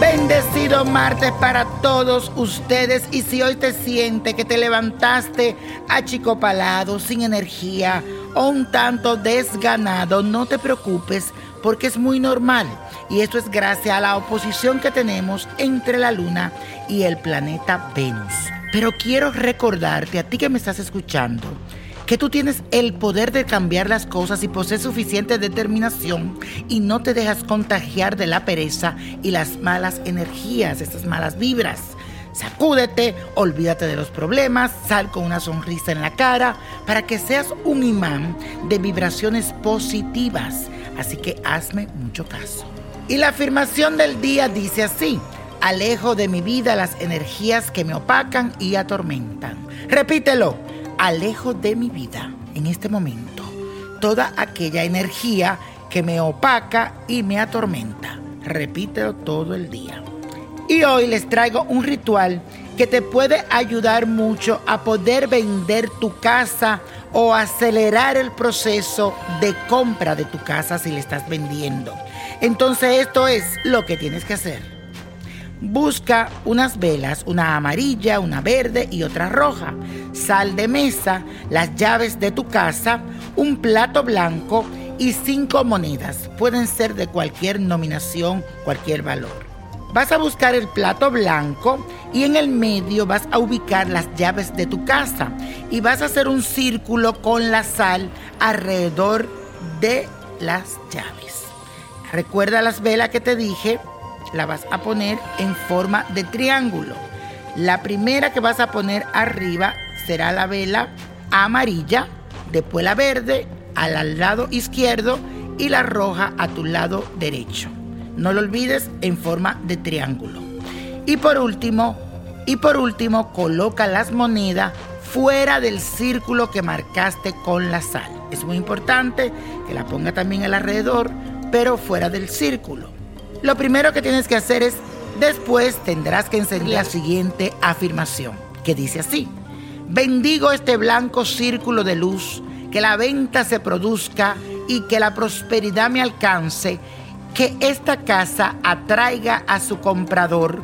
Bendecido martes para todos ustedes y si hoy te sientes que te levantaste achicopalado, sin energía o un tanto desganado, no te preocupes porque es muy normal y esto es gracias a la oposición que tenemos entre la luna y el planeta Venus. Pero quiero recordarte a ti que me estás escuchando que tú tienes el poder de cambiar las cosas y posees suficiente determinación y no te dejas contagiar de la pereza y las malas energías, estas malas vibras. Sacúdete, olvídate de los problemas, sal con una sonrisa en la cara para que seas un imán de vibraciones positivas. Así que hazme mucho caso. Y la afirmación del día dice así, alejo de mi vida las energías que me opacan y atormentan. Repítelo alejo de mi vida en este momento toda aquella energía que me opaca y me atormenta. Repítelo todo el día. Y hoy les traigo un ritual que te puede ayudar mucho a poder vender tu casa o acelerar el proceso de compra de tu casa si le estás vendiendo. Entonces esto es lo que tienes que hacer Busca unas velas, una amarilla, una verde y otra roja. Sal de mesa, las llaves de tu casa, un plato blanco y cinco monedas. Pueden ser de cualquier nominación, cualquier valor. Vas a buscar el plato blanco y en el medio vas a ubicar las llaves de tu casa y vas a hacer un círculo con la sal alrededor de las llaves. Recuerda las velas que te dije, la vas a poner en forma de triángulo. La primera que vas a poner arriba será la vela amarilla, después la verde al lado izquierdo y la roja a tu lado derecho. No lo olvides en forma de triángulo. Y por último, y por último, coloca las monedas fuera del círculo que marcaste con la sal. Es muy importante que la ponga también alrededor, pero fuera del círculo. Lo primero que tienes que hacer es, después tendrás que enseñar la siguiente afirmación, que dice así, bendigo este blanco círculo de luz, que la venta se produzca y que la prosperidad me alcance, que esta casa atraiga a su comprador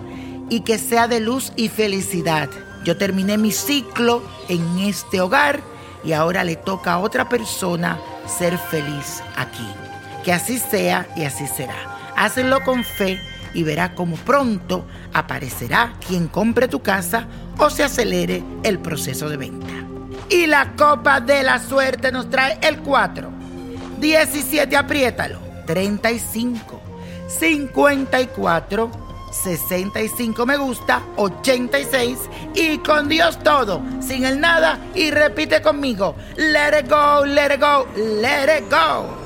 y que sea de luz y felicidad. Yo terminé mi ciclo en este hogar y ahora le toca a otra persona ser feliz aquí. Que así sea y así será. Hazlo con fe y verá cómo pronto aparecerá quien compre tu casa o se acelere el proceso de venta. Y la copa de la suerte nos trae el 4, 17, apriétalo, 35, 54, 65 me gusta, 86 y con Dios todo, sin el nada. Y repite conmigo, let it go, let it go, let it go.